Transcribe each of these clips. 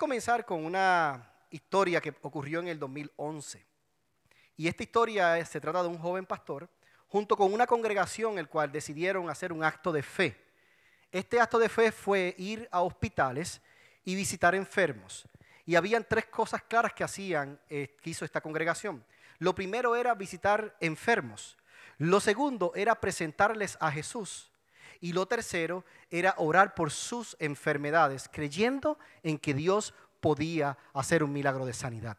comenzar con una historia que ocurrió en el 2011. Y esta historia se trata de un joven pastor junto con una congregación el cual decidieron hacer un acto de fe. Este acto de fe fue ir a hospitales y visitar enfermos. Y habían tres cosas claras que hacían, eh, que hizo esta congregación. Lo primero era visitar enfermos. Lo segundo era presentarles a Jesús. Y lo tercero era orar por sus enfermedades, creyendo en que Dios podía hacer un milagro de sanidad.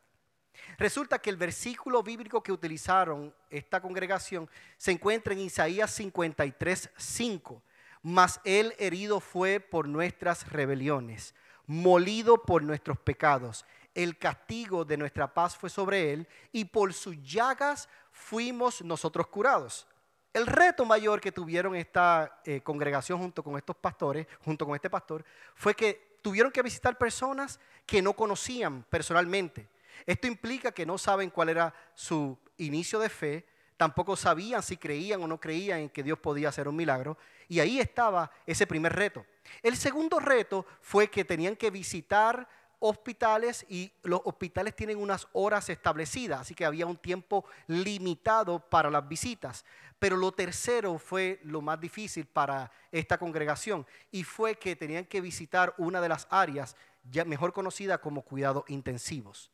Resulta que el versículo bíblico que utilizaron esta congregación se encuentra en Isaías 53, 5. Mas él herido fue por nuestras rebeliones, molido por nuestros pecados. El castigo de nuestra paz fue sobre él y por sus llagas fuimos nosotros curados. El reto mayor que tuvieron esta eh, congregación junto con estos pastores, junto con este pastor, fue que tuvieron que visitar personas que no conocían personalmente. Esto implica que no saben cuál era su inicio de fe, tampoco sabían si creían o no creían en que Dios podía hacer un milagro. Y ahí estaba ese primer reto. El segundo reto fue que tenían que visitar hospitales y los hospitales tienen unas horas establecidas, así que había un tiempo limitado para las visitas. Pero lo tercero fue lo más difícil para esta congregación y fue que tenían que visitar una de las áreas ya mejor conocida como cuidados intensivos.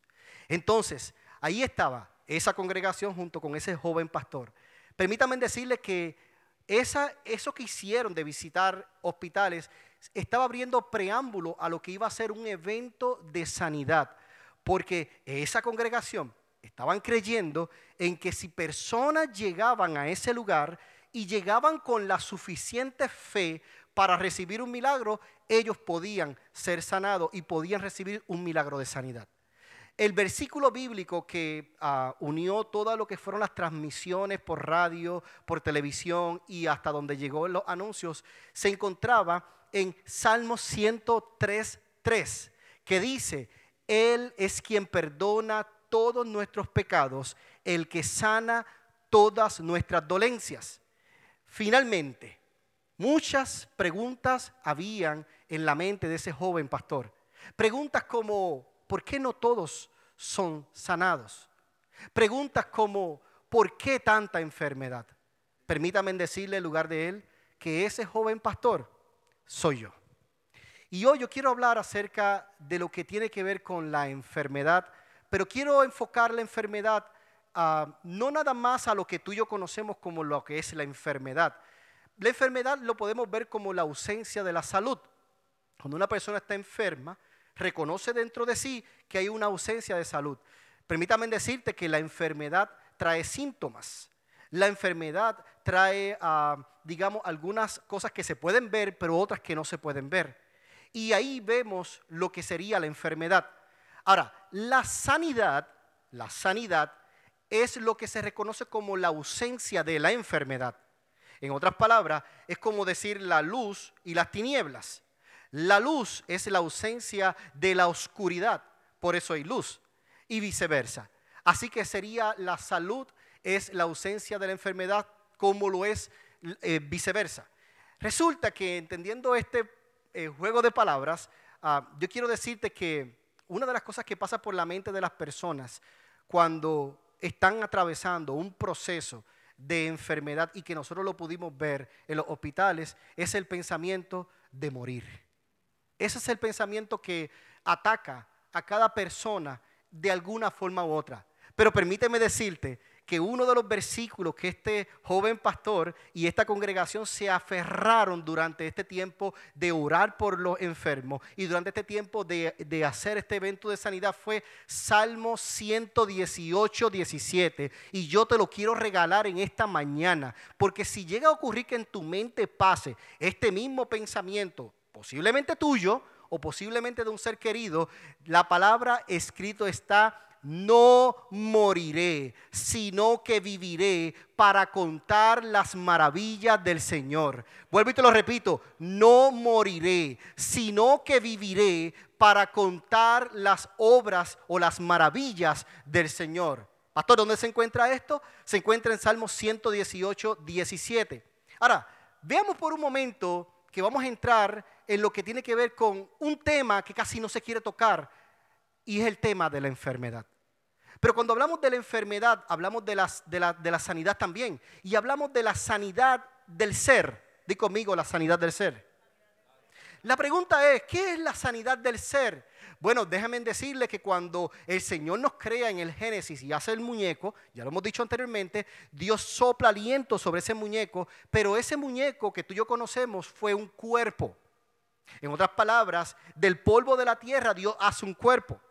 Entonces, ahí estaba esa congregación junto con ese joven pastor. Permítanme decirles que esa, eso que hicieron de visitar hospitales estaba abriendo preámbulo a lo que iba a ser un evento de sanidad, porque esa congregación estaban creyendo en que si personas llegaban a ese lugar y llegaban con la suficiente fe para recibir un milagro, ellos podían ser sanados y podían recibir un milagro de sanidad. El versículo bíblico que ah, unió todo lo que fueron las transmisiones por radio, por televisión y hasta donde llegó los anuncios, se encontraba en Salmo 103.3, que dice, Él es quien perdona todos nuestros pecados, el que sana todas nuestras dolencias. Finalmente, muchas preguntas habían en la mente de ese joven pastor. Preguntas como, ¿por qué no todos son sanados? Preguntas como, ¿por qué tanta enfermedad? Permítame decirle en lugar de él que ese joven pastor soy yo. Y hoy yo quiero hablar acerca de lo que tiene que ver con la enfermedad, pero quiero enfocar la enfermedad no nada más a lo que tú y yo conocemos como lo que es la enfermedad. La enfermedad lo podemos ver como la ausencia de la salud. Cuando una persona está enferma, reconoce dentro de sí que hay una ausencia de salud. Permítame decirte que la enfermedad trae síntomas. La enfermedad trae, ah, digamos, algunas cosas que se pueden ver, pero otras que no se pueden ver. Y ahí vemos lo que sería la enfermedad. Ahora, la sanidad, la sanidad es lo que se reconoce como la ausencia de la enfermedad. En otras palabras, es como decir la luz y las tinieblas. La luz es la ausencia de la oscuridad, por eso hay luz, y viceversa. Así que sería la salud es la ausencia de la enfermedad como lo es eh, viceversa. Resulta que entendiendo este eh, juego de palabras, ah, yo quiero decirte que una de las cosas que pasa por la mente de las personas cuando están atravesando un proceso de enfermedad y que nosotros lo pudimos ver en los hospitales es el pensamiento de morir. Ese es el pensamiento que ataca a cada persona de alguna forma u otra. Pero permíteme decirte que uno de los versículos que este joven pastor y esta congregación se aferraron durante este tiempo de orar por los enfermos y durante este tiempo de, de hacer este evento de sanidad fue Salmo 118, 17. Y yo te lo quiero regalar en esta mañana, porque si llega a ocurrir que en tu mente pase este mismo pensamiento, posiblemente tuyo o posiblemente de un ser querido, la palabra escrito está, no moriré, sino que viviré para contar las maravillas del Señor. Vuelvo y te lo repito, no moriré, sino que viviré para contar las obras o las maravillas del Señor. Pastor, ¿dónde se encuentra esto? Se encuentra en Salmo 118, 17. Ahora, veamos por un momento que vamos a entrar en lo que tiene que ver con un tema que casi no se quiere tocar y es el tema de la enfermedad. Pero cuando hablamos de la enfermedad, hablamos de, de, la, de la sanidad también. Y hablamos de la sanidad del ser. Di conmigo la sanidad del ser. La pregunta es, ¿qué es la sanidad del ser? Bueno, déjenme decirle que cuando el Señor nos crea en el Génesis y hace el muñeco, ya lo hemos dicho anteriormente, Dios sopla aliento sobre ese muñeco, pero ese muñeco que tú y yo conocemos fue un cuerpo. En otras palabras, del polvo de la tierra Dios hace un cuerpo.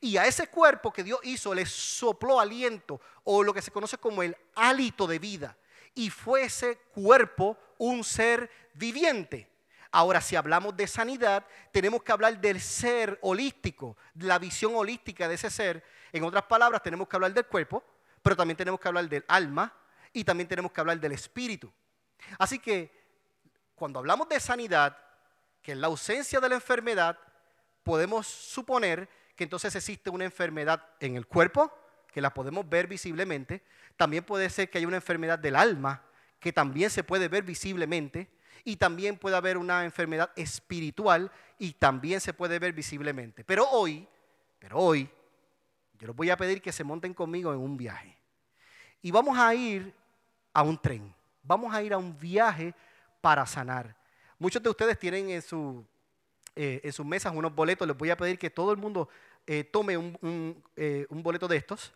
Y a ese cuerpo que Dios hizo le sopló aliento o lo que se conoce como el hálito de vida. Y fue ese cuerpo un ser viviente. Ahora, si hablamos de sanidad, tenemos que hablar del ser holístico, la visión holística de ese ser. En otras palabras, tenemos que hablar del cuerpo, pero también tenemos que hablar del alma y también tenemos que hablar del espíritu. Así que, cuando hablamos de sanidad, que es la ausencia de la enfermedad, podemos suponer que entonces existe una enfermedad en el cuerpo, que la podemos ver visiblemente. También puede ser que haya una enfermedad del alma, que también se puede ver visiblemente. Y también puede haber una enfermedad espiritual y también se puede ver visiblemente. Pero hoy, pero hoy, yo les voy a pedir que se monten conmigo en un viaje. Y vamos a ir a un tren. Vamos a ir a un viaje para sanar. Muchos de ustedes tienen en, su, eh, en sus mesas unos boletos. Les voy a pedir que todo el mundo eh, tome eh, un, boleto de estos,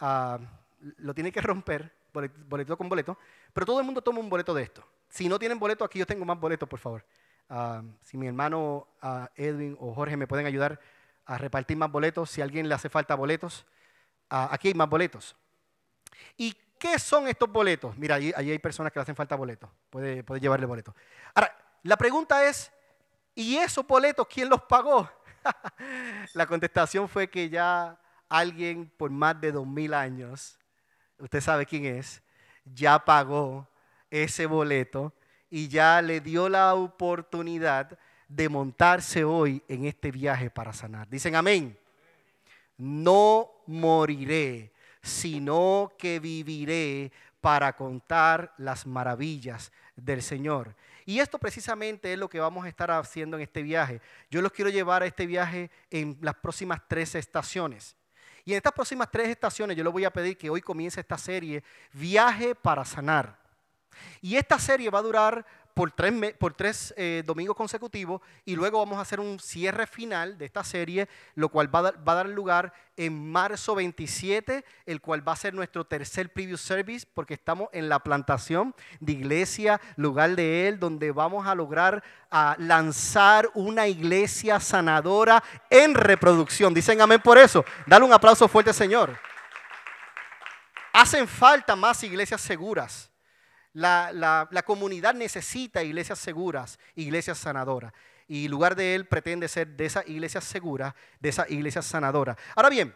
ah, lo tiene que romper, boleto, con boleto, pero todo el mundo toma un boleto de estos. Si no tienen boleto, aquí yo tengo más boletos, por favor. Ah, si mi hermano ah, Edwin o Jorge me pueden ayudar a repartir más boletos, si a alguien le hace falta boletos, aquí hay más boletos. ¿Y qué son estos boletos? Mira, allí, hay personas que le hacen falta boletos, puede, puede llevarle boletos. Ahora, la pregunta es, ¿y esos boletos quién los pagó? la contestación fue que ya alguien por más de dos mil años, usted sabe quién es, ya pagó ese boleto y ya le dio la oportunidad de montarse hoy en este viaje para sanar. Dicen amén. No moriré, sino que viviré para contar las maravillas del Señor. Y esto precisamente es lo que vamos a estar haciendo en este viaje. Yo los quiero llevar a este viaje en las próximas tres estaciones. Y en estas próximas tres estaciones yo les voy a pedir que hoy comience esta serie, Viaje para Sanar. Y esta serie va a durar por tres, por tres eh, domingos consecutivos y luego vamos a hacer un cierre final de esta serie, lo cual va a, dar lugar en marzo 27, el cual va a ser nuestro tercer preview service porque estamos en la plantación de iglesia, lugar de él, donde vamos a lograr a lanzar una iglesia sanadora en reproducción. Dicen amén por eso. Dale un aplauso fuerte, Señor. Hacen falta más iglesias seguras la, comunidad necesita iglesias seguras, iglesias sanadoras. Y lugar de él pretende ser de esas iglesias seguras, de esas iglesias sanadoras. Ahora bien,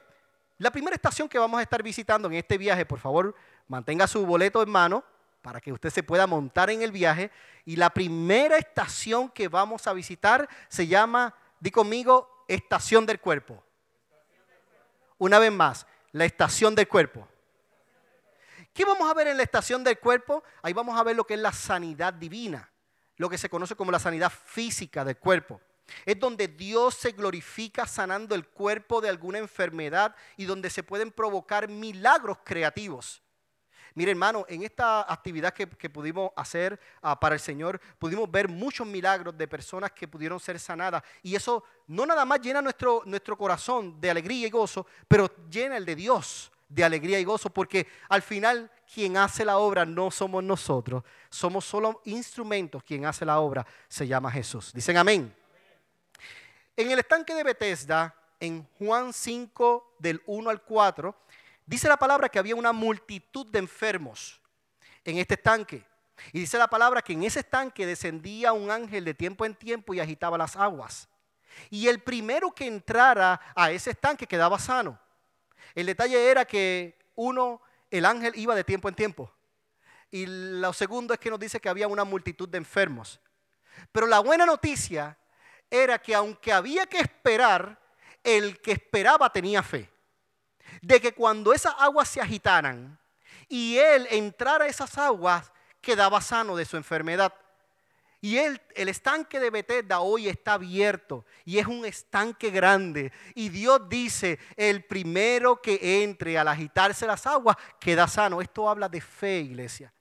la primera estación que vamos a estar visitando en este viaje, por favor, mantenga su boleto en mano para que usted se pueda montar en el viaje. Y la primera estación que vamos a visitar se llama, di conmigo, estación del cuerpo. Una vez más, la estación del cuerpo. ¿Qué vamos a ver en la estación del cuerpo? Ahí vamos a ver lo que es la sanidad divina, lo que se conoce como la sanidad física del cuerpo. Es donde Dios se glorifica sanando el cuerpo de alguna enfermedad y donde se pueden provocar milagros creativos. Mire hermano, en esta actividad que, pudimos hacer ah, para el Señor, pudimos ver muchos milagros de personas que pudieron ser sanadas. Y eso no nada más llena nuestro, nuestro corazón de alegría y gozo, pero llena el de Dios de alegría y gozo, porque al final quien hace la obra no somos nosotros, somos solo instrumentos, quien hace la obra se llama Jesús. Dicen amén. En el estanque de Bethesda, en Juan 5 del 1 al 4, dice la palabra que había una multitud de enfermos en este estanque. Y dice la palabra que en ese estanque descendía un ángel de tiempo en tiempo y agitaba las aguas. Y el primero que entrara a ese estanque quedaba sano. El detalle era que uno, el ángel iba de tiempo en tiempo. Y lo segundo es que nos dice que había una multitud de enfermos. Pero la buena noticia era que aunque había que esperar, el que esperaba tenía fe. De que cuando esas aguas se agitaran y él entrara a esas aguas, quedaba sano de su enfermedad. Y el, estanque de Bethesda hoy está abierto y es un estanque grande. Y Dios dice, el primero que entre al agitarse las aguas queda sano. Esto habla de fe, iglesia.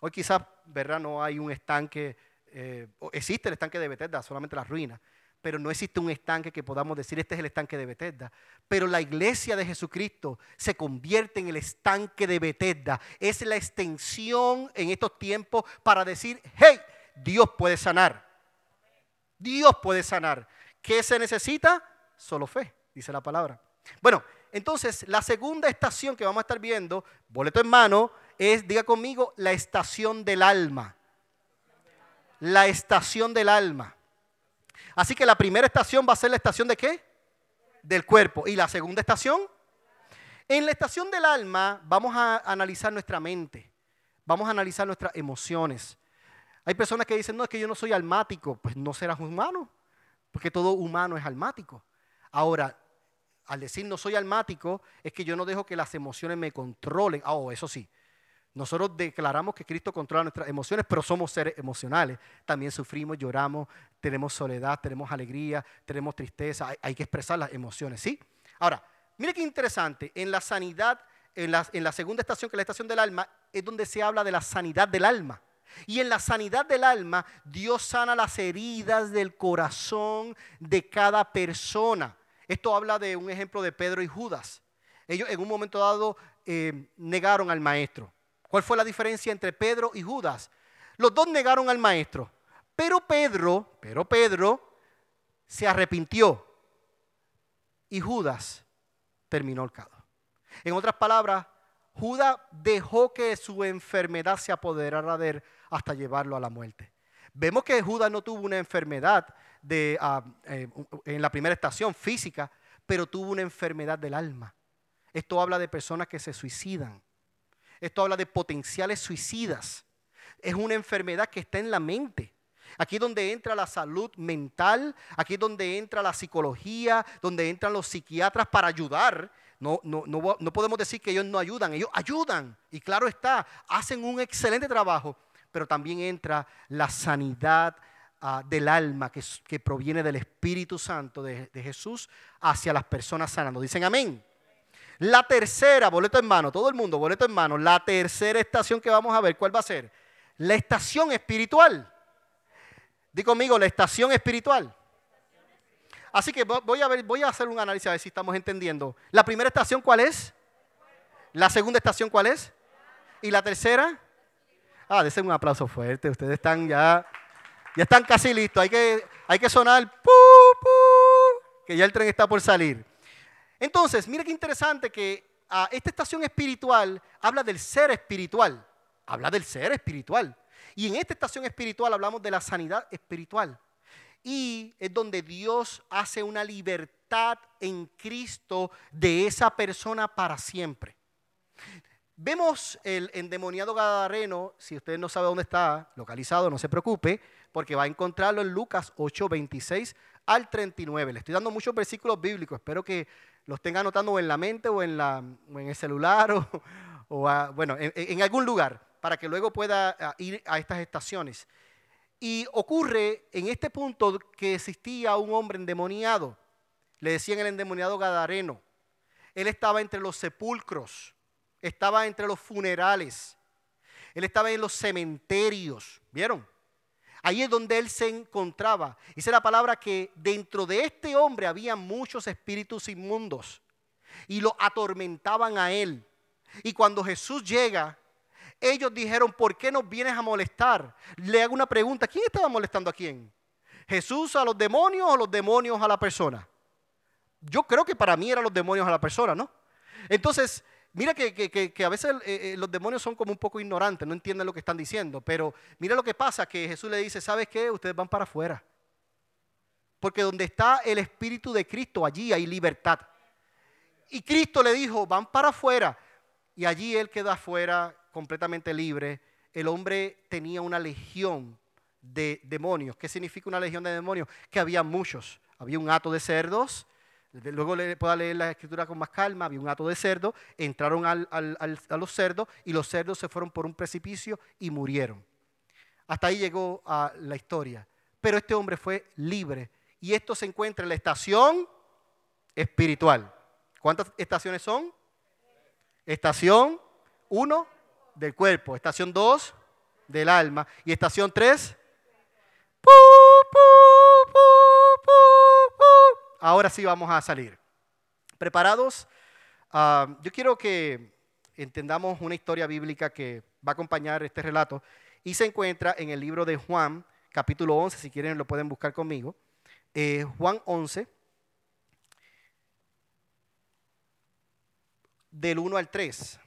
Hoy quizás, ¿verdad? No hay un estanque, eh, existe el estanque de Bethesda, solamente las ruinas pero no existe un estanque que podamos decir, este es el estanque de Bethesda. Pero la iglesia de Jesucristo se convierte en el estanque de Bethesda. Es la extensión en estos tiempos para decir, hey, Dios puede sanar. Dios puede sanar. ¿Qué se necesita? Solo fe, dice la palabra. Bueno, entonces la segunda estación que vamos a estar viendo, boleto en mano, es, diga conmigo, la estación del alma. La estación del alma. Así que la primera estación va a ser la estación de qué? Del cuerpo. ¿Y la segunda estación? En la estación del alma vamos a analizar nuestra mente, vamos a analizar nuestras emociones. Hay personas que dicen, no, es que yo no soy almático. Pues no serás humano, porque todo humano es almático. Ahora, al decir no soy almático, es que yo no dejo que las emociones me controlen. Ah, oh, eso sí, nosotros declaramos que Cristo controla nuestras emociones, pero somos seres emocionales. También sufrimos, lloramos, tenemos soledad, tenemos alegría, tenemos tristeza. Hay, que expresar las emociones, ¿sí? Ahora, mire qué interesante. En la sanidad, en la, en la segunda estación, que es la estación del alma, es donde se habla de la sanidad del alma. Y en la sanidad del alma, Dios sana las heridas del corazón de cada persona. Esto habla de un ejemplo de Pedro y Judas. Ellos en un momento dado eh, negaron al maestro. ¿Cuál fue la diferencia entre Pedro y Judas? Los dos negaron al maestro, pero Pedro, pero Pedro se arrepintió y Judas terminó el cado. En otras palabras, Judas dejó que su enfermedad se apoderara de él hasta llevarlo a la muerte. Vemos que Judas no tuvo una enfermedad ah, eh, en la primera estación física, pero tuvo una enfermedad del alma. Esto habla de personas que se suicidan. Esto habla de potenciales suicidas. Es una enfermedad que está en la mente. Aquí donde entra la salud mental, aquí donde entra la psicología, donde entran los psiquiatras para ayudar. No, no, no, podemos decir que ellos no ayudan, ellos ayudan. Y claro está, hacen un excelente trabajo, pero también entra la sanidad ah, del alma que, que, proviene del Espíritu Santo de, de Jesús hacia las personas sanando. Dicen amén. La tercera, boleto en mano, todo el mundo, boleto en mano. La tercera estación que vamos a ver, ¿cuál va a ser? La estación espiritual. Di conmigo, la estación espiritual. Así que voy a, a hacer un análisis a ver si estamos entendiendo. La primera estación, ¿cuál es? La segunda estación, ¿cuál es? ¿Y la tercera? Ah, desen un aplauso fuerte. Ustedes están ya, ya están casi listos. Hay que, hay que sonar, que ya el tren está por salir. Entonces, mire qué interesante que ah, esta estación espiritual habla del ser espiritual, habla del ser espiritual. Y en esta estación espiritual hablamos de la sanidad espiritual. Y es donde Dios hace una libertad en Cristo de esa persona para siempre. Vemos el endemoniado Gadareno, si usted no sabe dónde está localizado, no se preocupe, porque va a encontrarlo en Lucas 8, 26 al 39. Le estoy dando muchos versículos bíblicos, espero que los tenga anotando en la mente o en, la, en el celular o, bueno, en, algún lugar para que luego pueda ir a estas estaciones. Y ocurre en este punto que existía un hombre endemoniado, le decían el endemoniado Gadareno. Él estaba entre los sepulcros, estaba entre los funerales, él estaba en los cementerios, ¿vieron? Ahí es donde él se encontraba. Dice la palabra que dentro de este hombre había muchos espíritus inmundos y lo atormentaban a él. Y cuando Jesús llega, ellos dijeron, ¿por qué nos vienes a molestar? Le hago una pregunta, ¿quién estaba molestando a quién? ¿Jesús a los demonios o los demonios a la persona? Yo creo que para mí eran los demonios a la persona, ¿no? Entonces, Mira que, a veces eh, eh, los demonios son como un poco ignorantes, no entienden lo que están diciendo, pero mira lo que pasa, que Jesús le dice, ¿sabes qué? Ustedes van para afuera. Porque donde está el Espíritu de Cristo, allí hay libertad. Y Cristo le dijo, van para afuera. Y allí él queda afuera completamente libre. El hombre tenía una legión de demonios. ¿Qué significa una legión de demonios? Que había muchos. Había un hato de cerdos, Luego le pueda leer la escritura con más calma. Había un hato de cerdo, entraron a los cerdos y los cerdos se fueron por un precipicio y murieron. Hasta ahí llegó a la historia. Pero este hombre fue libre. Y esto se encuentra en la estación espiritual. ¿Cuántas estaciones son? Estación 1 del cuerpo, estación 2 del alma y estación 3. Ahora sí vamos a salir. ¿Preparados? Ah, yo quiero que entendamos una historia bíblica que va a acompañar este relato y se encuentra en el libro de Juan, capítulo 11, si quieren lo pueden buscar conmigo. Eh, Juan 11, del 1 al 3.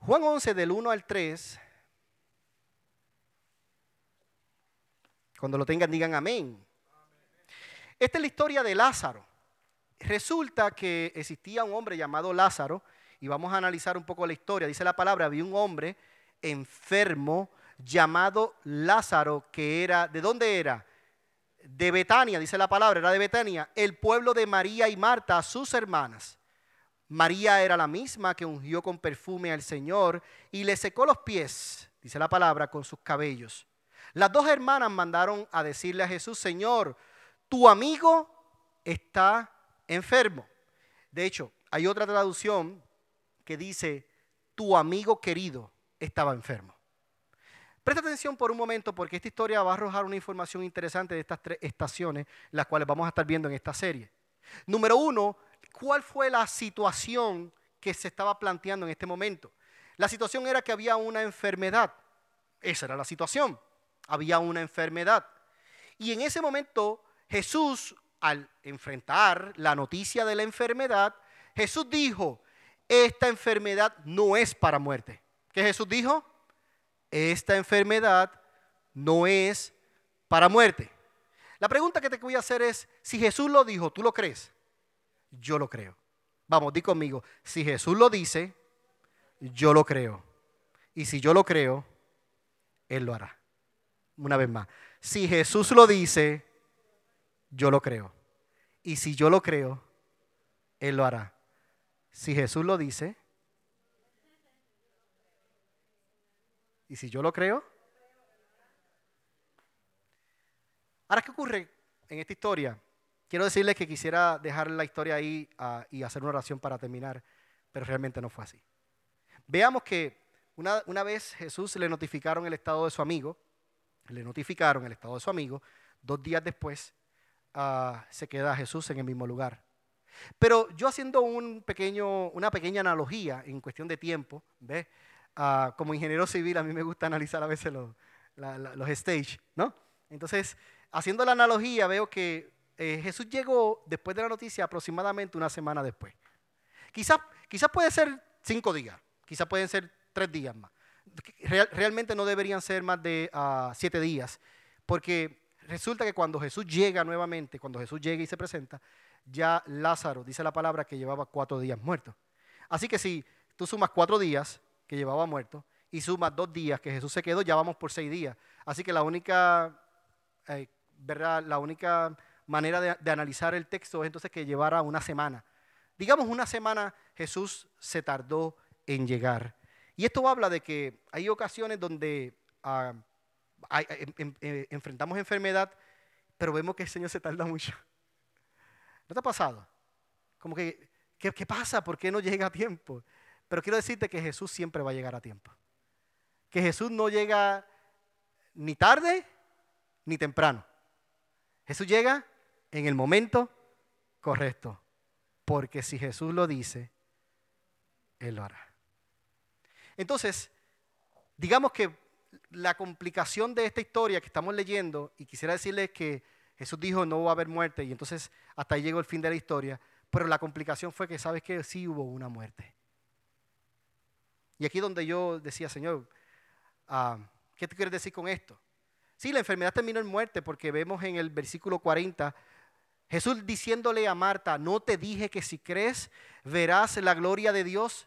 Juan 11 del 1 al 3. Cuando lo tengan digan amén. Esta es la historia de Lázaro. Resulta que existía un hombre llamado Lázaro y vamos a analizar un poco la historia. Dice la palabra, había un hombre enfermo llamado Lázaro que era, ¿de dónde era? De Betania, dice la palabra, era de Betania, el pueblo de María y Marta, sus hermanas. María era la misma que ungió con perfume al Señor y le secó los pies, dice la palabra, con sus cabellos. Las dos hermanas mandaron a decirle a Jesús, Señor, tu amigo está enfermo. De hecho, hay otra traducción que dice, tu amigo querido estaba enfermo. Presta atención por un momento porque esta historia va a arrojar una información interesante de estas tres estaciones, las cuales vamos a estar viendo en esta serie. Número uno, ¿cuál fue la situación que se estaba planteando en este momento? La situación era que había una enfermedad. Esa era la situación. Había una enfermedad. Y en ese momento Jesús, al enfrentar la noticia de la enfermedad, Jesús dijo, esta enfermedad no es para muerte. ¿Qué Jesús dijo? Esta enfermedad no es para muerte. La pregunta que te voy a hacer es, si Jesús lo dijo, ¿tú lo crees? Yo lo creo. Vamos, di conmigo, si Jesús lo dice, yo lo creo. Y si yo lo creo, Él lo hará. Una vez más, si Jesús lo dice, yo lo creo. Y si yo lo creo, Él lo hará. Si Jesús lo dice, y si yo lo creo, Ahora, ¿qué ocurre en esta historia? Quiero decirles que quisiera dejar la historia ahí ah, y hacer una oración para terminar, pero realmente no fue así. Veamos que una, una, vez Jesús le notificaron el estado de su amigo, le notificaron el estado de su amigo, dos días después ah, se queda Jesús en el mismo lugar. Pero yo haciendo un pequeño, una pequeña analogía en cuestión de tiempo, ¿ves? Ah, como ingeniero civil a mí me gusta analizar a veces los, los stage, ¿no? Entonces, haciendo la analogía, veo que eh, Jesús llegó después de la noticia aproximadamente una semana después. Quizás quizás puede ser cinco días, quizás pueden ser tres días más. realmente no deberían ser más de ah, siete días, porque resulta que cuando Jesús llega nuevamente, cuando Jesús llega y se presenta, ya Lázaro, dice la palabra, que llevaba cuatro días muerto. Así que si tú sumas cuatro días que llevaba muerto y sumas dos días que Jesús se quedó, ya vamos por seis días. Así que la única eh, ¿verdad? La única manera de, analizar el texto es entonces que llevara una semana. Digamos, una semana Jesús se tardó en llegar. Y esto habla de que hay ocasiones donde ah, em, em, eh, enfrentamos enfermedad, pero vemos que el Señor se tarda mucho. ¿No te ha pasado? Como que, ¿qué, ¿qué pasa? ¿Por qué no llega a tiempo? Pero quiero decirte que Jesús siempre va a llegar a tiempo. Que Jesús no llega ni tarde ni temprano. Jesús llega en el momento correcto, porque si Jesús lo dice, Él lo hará. Entonces, digamos que la complicación de esta historia que estamos leyendo, y quisiera decirles que Jesús dijo no va a haber muerte, y entonces hasta ahí llegó el fin de la historia, pero la complicación fue que sabes que sí hubo una muerte. Y aquí donde yo decía, Señor, ah, ¿qué te quieres decir con esto? Sí, la enfermedad terminó en muerte porque vemos en el versículo 40 Jesús diciéndole a Marta, no te dije que si crees verás la gloria de Dios.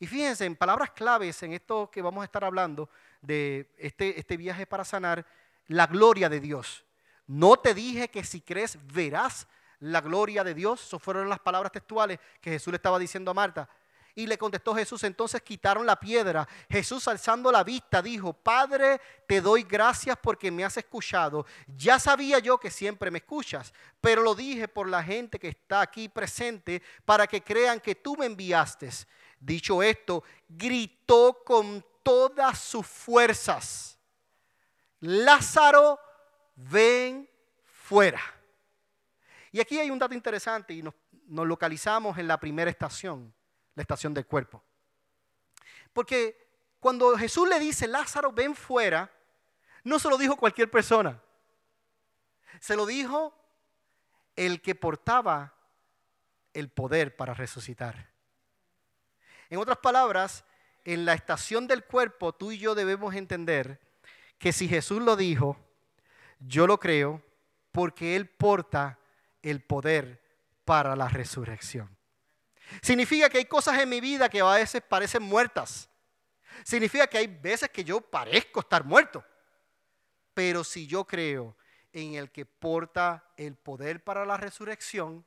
Y fíjense, en palabras claves en esto que vamos a estar hablando de este, este viaje para sanar, la gloria de Dios. No te dije que si crees verás la gloria de Dios. Esas fueron las palabras textuales que Jesús le estaba diciendo a Marta. Y le contestó Jesús, entonces quitaron la piedra. Jesús alzando la vista dijo, Padre, te doy gracias porque me has escuchado. Ya sabía yo que siempre me escuchas, pero lo dije por la gente que está aquí presente para que crean que tú me enviaste. Dicho esto, gritó con todas sus fuerzas, Lázaro, ven fuera. Y aquí hay un dato interesante y nos, nos localizamos en la primera estación la estación del cuerpo. Porque cuando Jesús le dice, Lázaro, ven fuera, no se lo dijo cualquier persona. Se lo dijo el que portaba el poder para resucitar. En otras palabras, en la estación del cuerpo, tú y yo debemos entender que si Jesús lo dijo, yo lo creo porque Él porta el poder para la resurrección. Significa que hay cosas en mi vida que a veces parecen muertas. Significa que hay veces que yo parezco estar muerto. Pero si yo creo en el que porta el poder para la resurrección,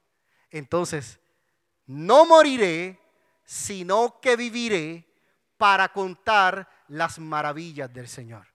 entonces no moriré, sino que viviré para contar las maravillas del Señor.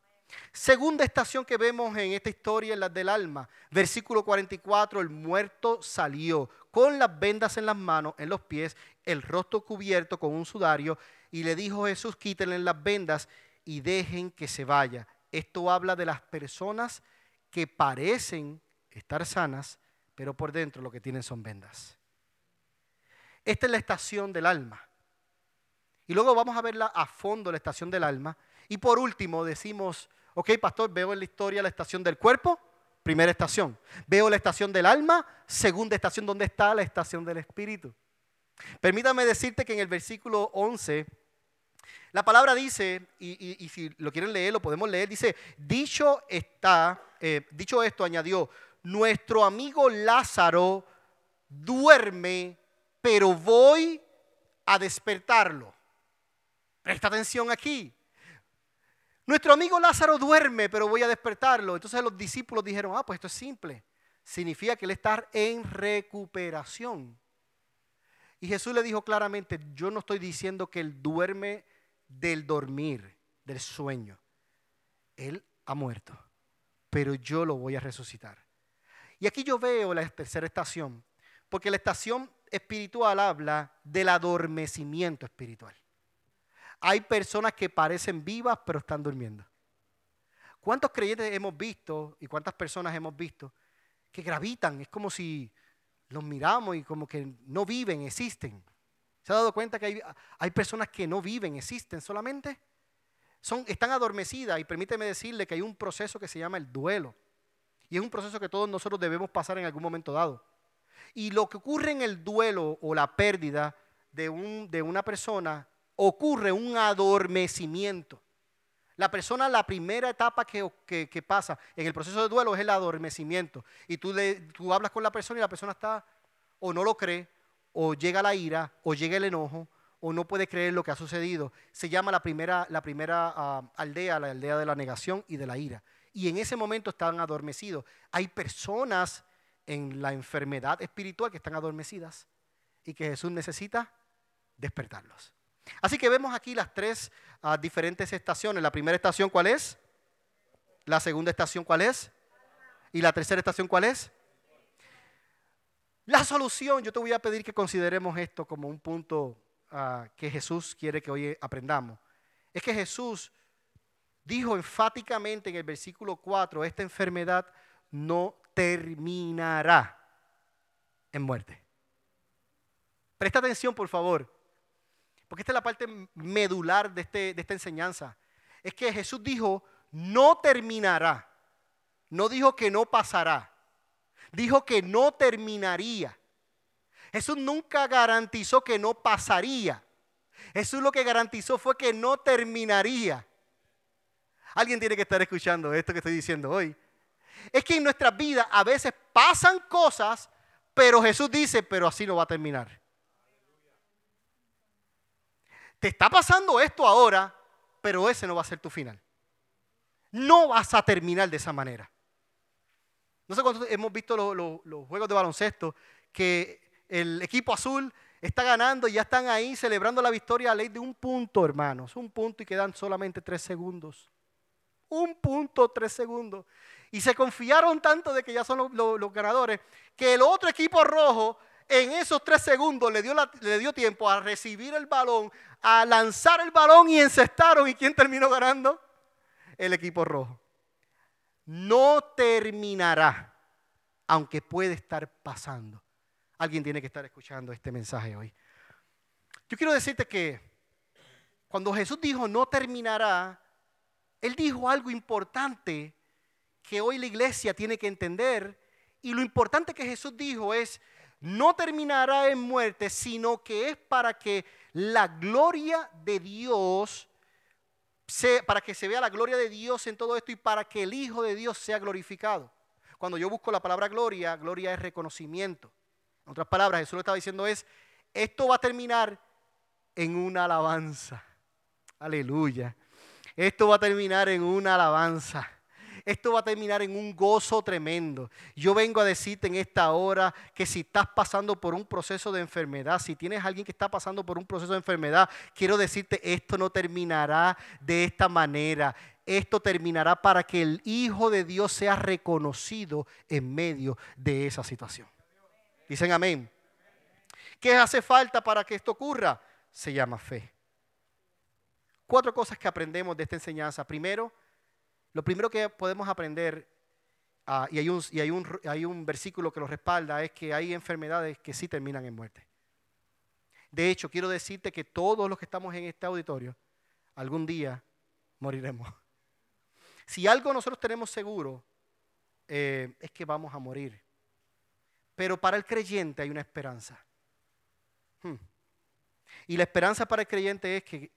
Segunda estación que vemos en esta historia es la del alma. Versículo 44, el muerto salió con las vendas en las manos, en los pies, el rostro cubierto con un sudario, y le dijo Jesús, quítenle las vendas y dejen que se vaya. Esto habla de las personas que parecen estar sanas, pero por dentro lo que tienen son vendas. Esta es la estación del alma. Y luego vamos a verla a fondo, la estación del alma. Y por último decimos, ok, pastor, veo en la historia la estación del cuerpo, primera estación. Veo la estación del alma, segunda estación, ¿dónde está la estación del espíritu? Permítame decirte que en el versículo 11, la palabra dice, y, si lo quieren leer, lo podemos leer, dice, dicho está, eh, dicho esto, añadió, nuestro amigo Lázaro duerme, pero voy a despertarlo. Presta atención aquí. Nuestro amigo Lázaro duerme, pero voy a despertarlo. Entonces los discípulos dijeron, ah, pues esto es simple. Significa que él está en recuperación. Y Jesús le dijo claramente, yo no estoy diciendo que él duerme del dormir, del sueño. Él ha muerto, pero yo lo voy a resucitar. Y aquí yo veo la tercera estación, porque la estación espiritual habla del adormecimiento espiritual. Hay personas que parecen vivas pero están durmiendo. ¿Cuántos creyentes hemos visto y cuántas personas hemos visto que gravitan? Es como si los miramos y como que no viven, existen. ¿Se ha dado cuenta que hay, personas que no viven, existen solamente? Son, están adormecidas y permíteme decirle que hay un proceso que se llama el duelo. Y es un proceso que todos nosotros debemos pasar en algún momento dado. Y lo que ocurre en el duelo o la pérdida de, un, de una persona ocurre un adormecimiento. La persona, la primera etapa que, pasa en el proceso de duelo es el adormecimiento. Y tú, tú hablas con la persona y la persona está o no lo cree, o llega la ira, o llega el enojo, o no puede creer lo que ha sucedido. Se llama la primera, la primera ah, aldea, la aldea de la negación y de la ira. Y en ese momento están adormecidos. Hay personas en la enfermedad espiritual que están adormecidas y que Jesús necesita despertarlos. Así que vemos aquí las tres ah, diferentes estaciones. La primera estación, ¿cuál es? La segunda estación, ¿cuál es? ¿Y la tercera estación, cuál es? La solución, yo te voy a pedir que consideremos esto como un punto ah, que Jesús quiere que hoy aprendamos. Es que Jesús dijo enfáticamente en el versículo 4, esta enfermedad no terminará en muerte. Presta atención, por favor. Porque esta es la parte medular de, este, de esta enseñanza. Es que Jesús dijo, no terminará. No dijo que no pasará. Dijo que no terminaría. Jesús nunca garantizó que no pasaría. Jesús lo que garantizó fue que no terminaría. Alguien tiene que estar escuchando esto que estoy diciendo hoy. Es que en nuestras vidas a veces pasan cosas, pero Jesús dice, pero así no va a terminar te está pasando esto ahora, pero ese no va a ser tu final. No vas a terminar de esa manera. No sé cuántos hemos visto los, juegos de baloncesto que el equipo azul está ganando y ya están ahí celebrando la victoria a ley de un punto, hermanos. Un punto y quedan solamente tres segundos. Un punto, tres segundos. Y se confiaron tanto de que ya son los, ganadores, que el otro equipo rojo en esos tres segundos le dio, tiempo a recibir el balón, a lanzar el balón y encestaron. ¿Y quién terminó ganando? El equipo rojo. No terminará, aunque puede estar pasando. Alguien tiene que estar escuchando este mensaje hoy. Yo quiero decirte que cuando Jesús dijo no terminará, Él dijo algo importante que hoy la iglesia tiene que entender. Y lo importante que Jesús dijo es, no terminará en muerte, sino que es para que la gloria de Dios, para que se vea la gloria de Dios en todo esto y para que el Hijo de Dios sea glorificado. Cuando yo busco la palabra gloria, gloria es reconocimiento. En otras palabras, Jesús lo estaba diciendo es, esto va a terminar en una alabanza. Aleluya. Esto va a terminar en una alabanza. Esto va a terminar en un gozo tremendo. Yo vengo a decirte en esta hora que si estás pasando por un proceso de enfermedad, si tienes alguien que está pasando por un proceso de enfermedad, quiero decirte, esto no terminará de esta manera. Esto terminará para que el Hijo de Dios sea reconocido en medio de esa situación. Dicen amén. ¿Qué hace falta para que esto ocurra? Se llama fe. Cuatro cosas que aprendemos de esta enseñanza. Primero, lo primero que podemos aprender, ah, y, hay un, versículo que lo respalda, es que hay enfermedades que sí terminan en muerte. De hecho, quiero decirte que todos los que estamos en este auditorio, algún día moriremos. Si algo nosotros tenemos seguro, eh, es que vamos a morir. Pero para el creyente hay una esperanza. Hmm. Y la esperanza para el creyente es que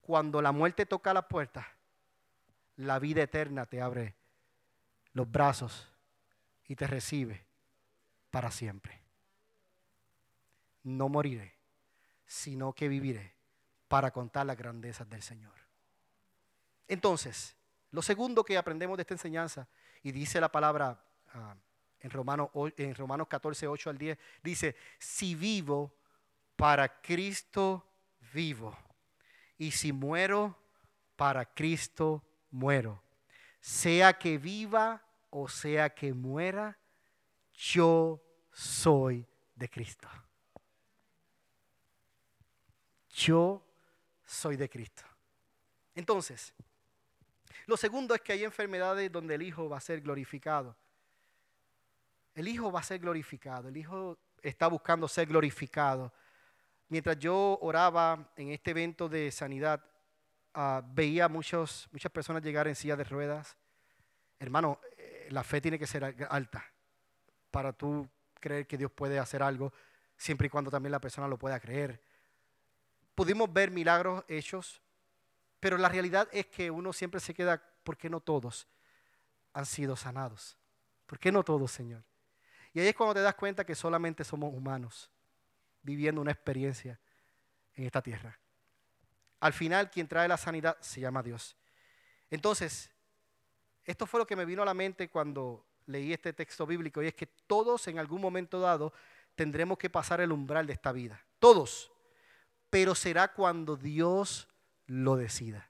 cuando la muerte toca la puerta, la vida eterna te abre los brazos y te recibe para siempre. No moriré, sino que viviré para contar las grandezas del Señor. Entonces, lo segundo que aprendemos de esta enseñanza, y dice la palabra ah, en Romanos, en Romanos 14, 8 al 10, dice, si vivo, para Cristo vivo. Y si muero, para Cristo muero. Sea que viva o sea que muera, yo soy de Cristo. Yo soy de Cristo. Entonces, lo segundo es que hay enfermedades donde el Hijo va a ser glorificado. El Hijo va a ser glorificado. El Hijo está buscando ser glorificado. Mientras yo oraba en este evento de sanidad, uh, veía muchos, muchas personas llegar en silla de ruedas. Hermano, eh, la fe tiene que ser alta para tú creer que Dios puede hacer algo, siempre y cuando también la persona lo pueda creer. Pudimos ver milagros hechos, pero la realidad es que uno siempre se queda, ¿por qué no todos han sido sanados? ¿Por qué no todos, Señor? Y ahí es cuando te das cuenta que solamente somos humanos viviendo una experiencia en esta tierra. Al final, quien trae la sanidad se llama Dios. Entonces, esto fue lo que me vino a la mente cuando leí este texto bíblico, y es que todos en algún momento dado tendremos que pasar el umbral de esta vida. Todos. Pero será cuando Dios lo decida.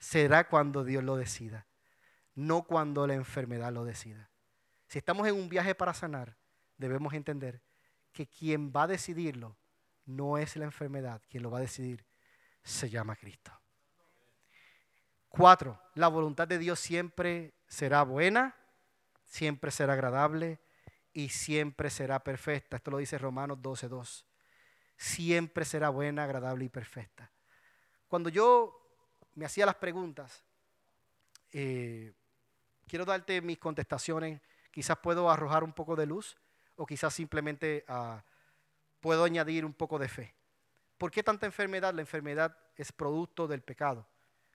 Será cuando Dios lo decida. No cuando la enfermedad lo decida. Si estamos en un viaje para sanar, debemos entender que quien va a decidirlo no es la enfermedad, quien lo va a decidir se llama Cristo. Cuatro, la voluntad de Dios siempre será buena, siempre será agradable y siempre será perfecta. Esto lo dice Romanos 12.2. Siempre será buena, agradable y perfecta. Cuando yo me hacía las preguntas, eh, quiero darte mis contestaciones Quizás puedo arrojar un poco de luz o quizás simplemente ah, puedo añadir un poco de fe. ¿Por qué tanta enfermedad? La enfermedad es producto del pecado.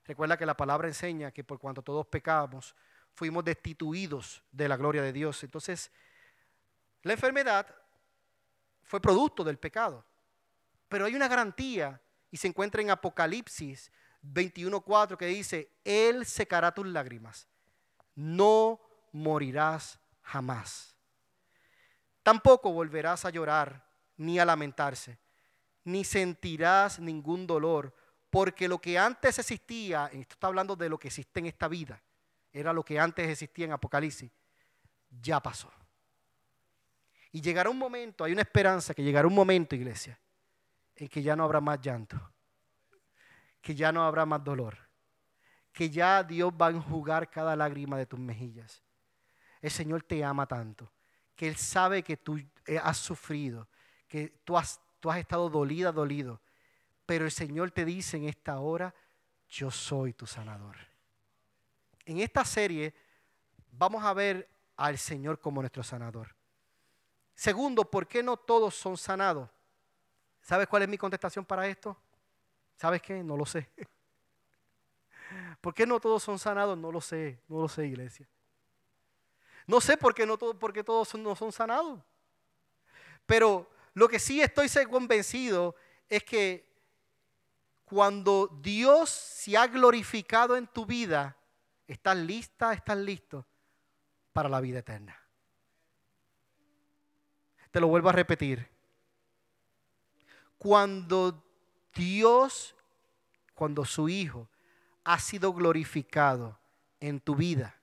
Recuerda que la palabra enseña que por cuanto todos pecamos, fuimos destituidos de la gloria de Dios. Entonces, la enfermedad fue producto del pecado. Pero hay una garantía y se encuentra en Apocalipsis 21.4 que dice, Él secará tus lágrimas, no morirás jamás. Tampoco volverás a llorar ni a lamentarse, ni sentirás ningún dolor, porque lo que antes existía, esto está hablando de lo que existe en esta vida, era lo que antes existía en Apocalipsis, ya pasó. Y llegará un momento, hay una esperanza que llegará un momento, iglesia, en que ya no habrá más llanto, que ya no habrá más dolor, que ya Dios va a enjugar cada lágrima de tus mejillas. El Señor te ama tanto, que Él sabe que tú has sufrido, que tú has, tú has estado dolida, dolido, pero el Señor te dice en esta hora, yo soy tu sanador. En esta serie vamos a ver al Señor como nuestro sanador. Segundo, ¿por qué no todos son sanados? ¿Sabes cuál es mi contestación para esto? ¿Sabes qué? No lo sé. ¿Por qué no todos son sanados? No lo sé, no lo sé, iglesia. No sé por qué, no todo, porque todos no son sanados. Pero lo que sí estoy convencido es que cuando Dios se ha glorificado en tu vida, estás lista, estás listo para la vida eterna. Te lo vuelvo a repetir. Cuando Dios, cuando su Hijo ha sido glorificado en tu vida,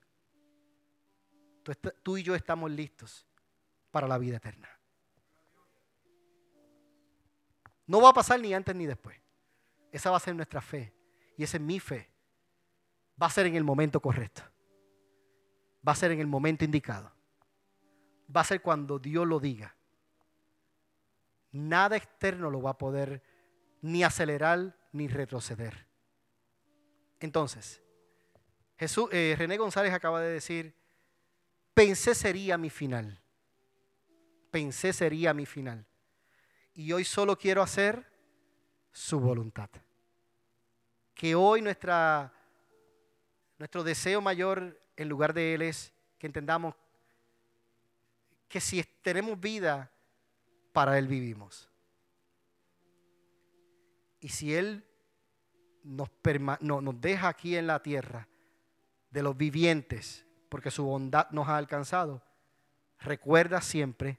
tú, y yo estamos listos para la vida eterna. No va a pasar ni antes ni después. Esa va a ser nuestra fe. Y esa es mi fe. Va a ser en el momento correcto. Va a ser en el momento indicado. Va a ser cuando Dios lo diga. Nada externo lo va a poder ni acelerar ni retroceder. Entonces, Jesús, eh, René González acaba de decir, pensé sería mi final. Pensé sería mi final. Y hoy solo quiero hacer su voluntad. Que hoy nuestra, nuestro deseo mayor en lugar de Él es que entendamos que si tenemos vida, para Él vivimos. Y si Él nos, nos deja aquí en la tierra de los vivientes, porque su bondad nos ha alcanzado, recuerda siempre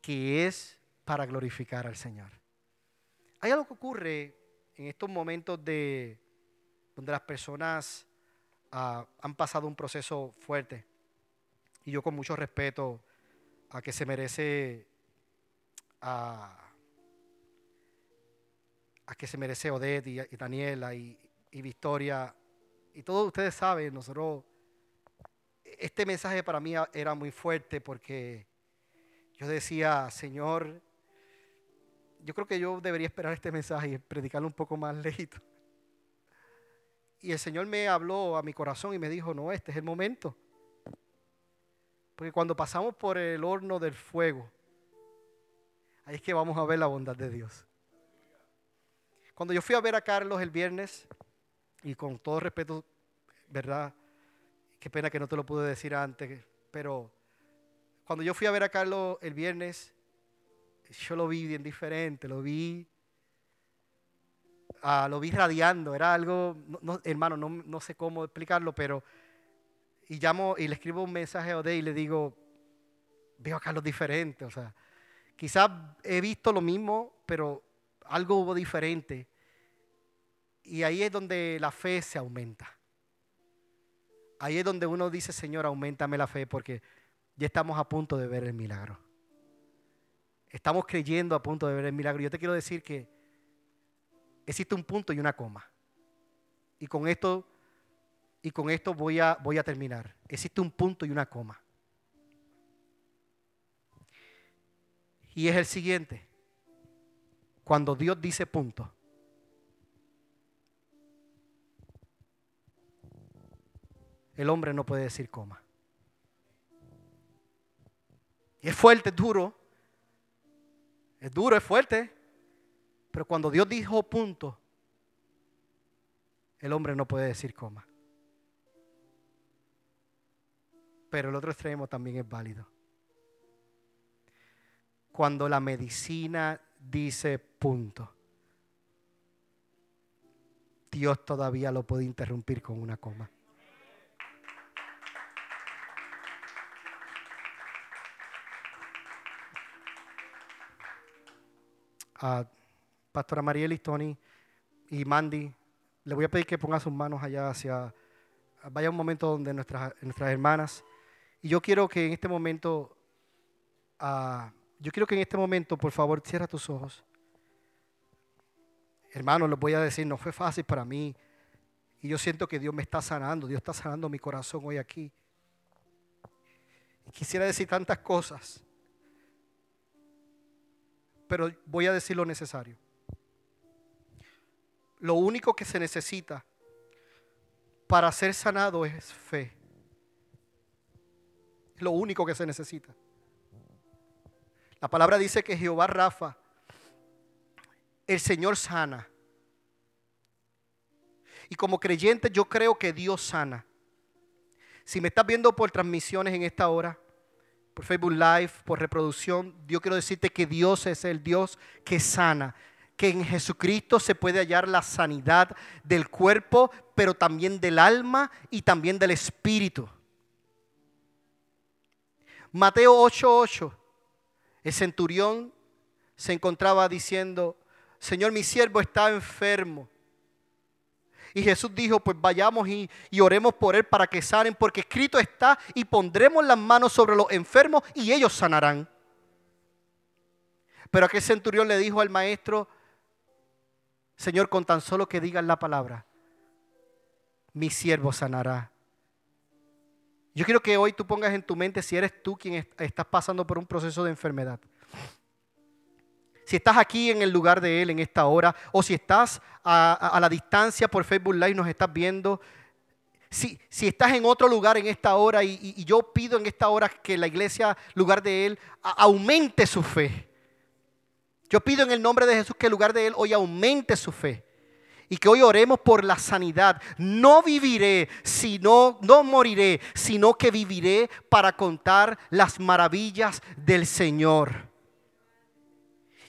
que es para glorificar al Señor. Hay algo que ocurre en estos momentos de donde las personas ah, han pasado un proceso fuerte. Y yo con mucho respeto a que se merece a, que se merece Odette y, Daniela y, y, Victoria. Y todos ustedes saben, nosotros, este mensaje para mí era muy fuerte porque yo decía, Señor, yo creo que yo debería esperar este mensaje y predicarlo un poco más lejito. Y el Señor me habló a mi corazón y me dijo, no, este es el momento. Porque cuando pasamos por el horno del fuego, ahí es que vamos a ver la bondad de Dios. Cuando yo fui a ver a Carlos el viernes, y con todo respeto, ¿verdad? Qué pena que no te lo pude decir antes, pero cuando yo fui a ver a Carlos el viernes, yo lo vi bien diferente, lo vi, ah, lo vi radiando, era algo, hermano, no, sé cómo explicarlo, pero, y llamo y le escribo un mensaje a Ode y le digo, veo a Carlos diferente, o sea, quizás he visto lo mismo, pero algo hubo diferente. Y ahí es donde la fe se aumenta. Ahí es donde uno dice, Señor, aumentame la fe porque ya estamos a punto de ver el milagro. Estamos creyendo a punto de ver el milagro. Yo te quiero decir que existe un punto y una coma. Y con esto, y con esto voy, a, voy a terminar. Existe un punto y una coma. Y es el siguiente. Cuando Dios dice punto. El hombre no puede decir coma. Y es fuerte, es duro. Es duro, es fuerte. Pero cuando Dios dijo punto, el hombre no puede decir coma. Pero el otro extremo también es válido. Cuando la medicina dice punto, Dios todavía lo puede interrumpir con una coma. A Pastora Mariel Tony y Mandy, le voy a pedir que ponga sus manos allá hacia, vaya un momento donde nuestras, nuestras hermanas, y yo quiero que en este momento, ah, yo quiero que en este momento, por favor, cierra tus ojos. Hermanos, les voy a decir, no fue fácil para mí. Y yo siento que Dios me está sanando, Dios está sanando mi corazón hoy aquí. Y quisiera decir tantas cosas, pero voy a decir lo necesario. Lo único que se necesita para ser sanado es fe. Es lo único que se necesita. La palabra dice que Jehová Rafa el Señor sana. Y como creyente yo creo que Dios sana. Si me estás viendo por transmisiones en esta hora, por Facebook Live, por reproducción, yo quiero decirte que Dios es el Dios que sana, que en Jesucristo se puede hallar la sanidad del cuerpo, pero también del alma y también del espíritu. Mateo 8:8, el centurión se encontraba diciendo, Señor, mi siervo está enfermo. Y Jesús dijo, pues vayamos y, oremos por él para que sanen, porque escrito está, y pondremos las manos sobre los enfermos y ellos sanarán. Pero aquel centurión le dijo al maestro, Señor, con tan solo que digan la palabra, mi siervo sanará. Yo quiero que hoy tú pongas en tu mente si eres tú quien estás pasando por un proceso de enfermedad si estás aquí en el lugar de Él en esta hora, o si estás a, la distancia por Facebook Live, nos estás viendo. Si, si, estás en otro lugar en esta hora y, yo pido en esta hora que la iglesia, lugar de Él, aumente su fe. Yo pido en el nombre de Jesús que el lugar de Él hoy aumente su fe. Y que hoy oremos por la sanidad. No viviré, sino, no moriré, sino que viviré para contar las maravillas del Señor.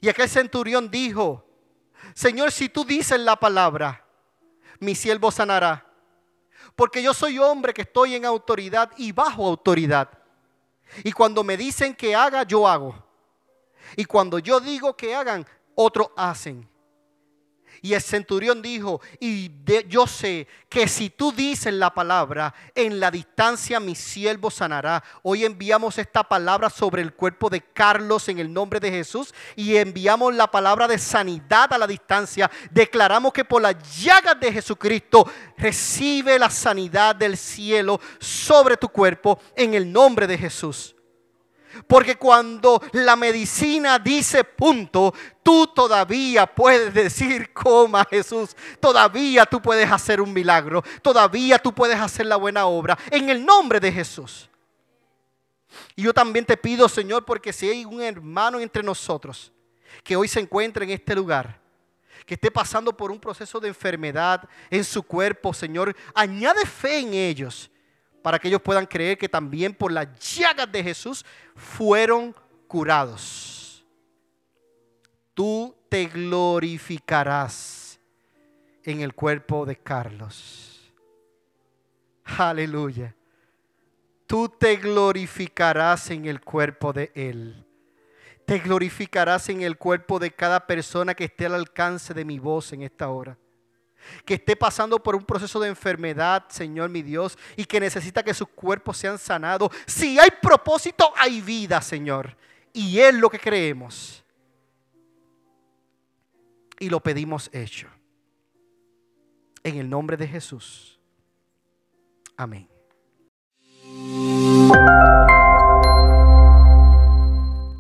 Y aquel centurión dijo, Señor, si tú dices la palabra, mi siervo sanará. Porque yo soy hombre que estoy en autoridad y bajo autoridad. Y cuando me dicen que haga, yo hago. Y cuando yo digo que hagan, otros hacen. Y el centurión dijo, y yo sé que si tú dices la palabra, en la distancia mi siervo sanará. Hoy enviamos esta palabra sobre el cuerpo de Carlos en el nombre de Jesús y enviamos la palabra de sanidad a la distancia. Declaramos que por las llagas de Jesucristo recibe la sanidad del cielo sobre tu cuerpo en el nombre de Jesús. Porque cuando la medicina dice punto, tú todavía puedes decir, coma Jesús, todavía tú puedes hacer un milagro, todavía tú puedes hacer la buena obra en el nombre de Jesús. Y yo también te pido, Señor, porque si hay un hermano entre nosotros que hoy se encuentra en este lugar, que esté pasando por un proceso de enfermedad en su cuerpo, Señor, añade fe en ellos para que ellos puedan creer que también por las llagas de Jesús fueron curados. Tú te glorificarás en el cuerpo de Carlos. Aleluya. Tú te glorificarás en el cuerpo de Él. Te glorificarás en el cuerpo de cada persona que esté al alcance de mi voz en esta hora que esté pasando por un proceso de enfermedad, Señor mi Dios, y que necesita que sus cuerpos sean sanados. Si hay propósito, hay vida, Señor. Y es lo que creemos. Y lo pedimos hecho. En el nombre de Jesús. Amén.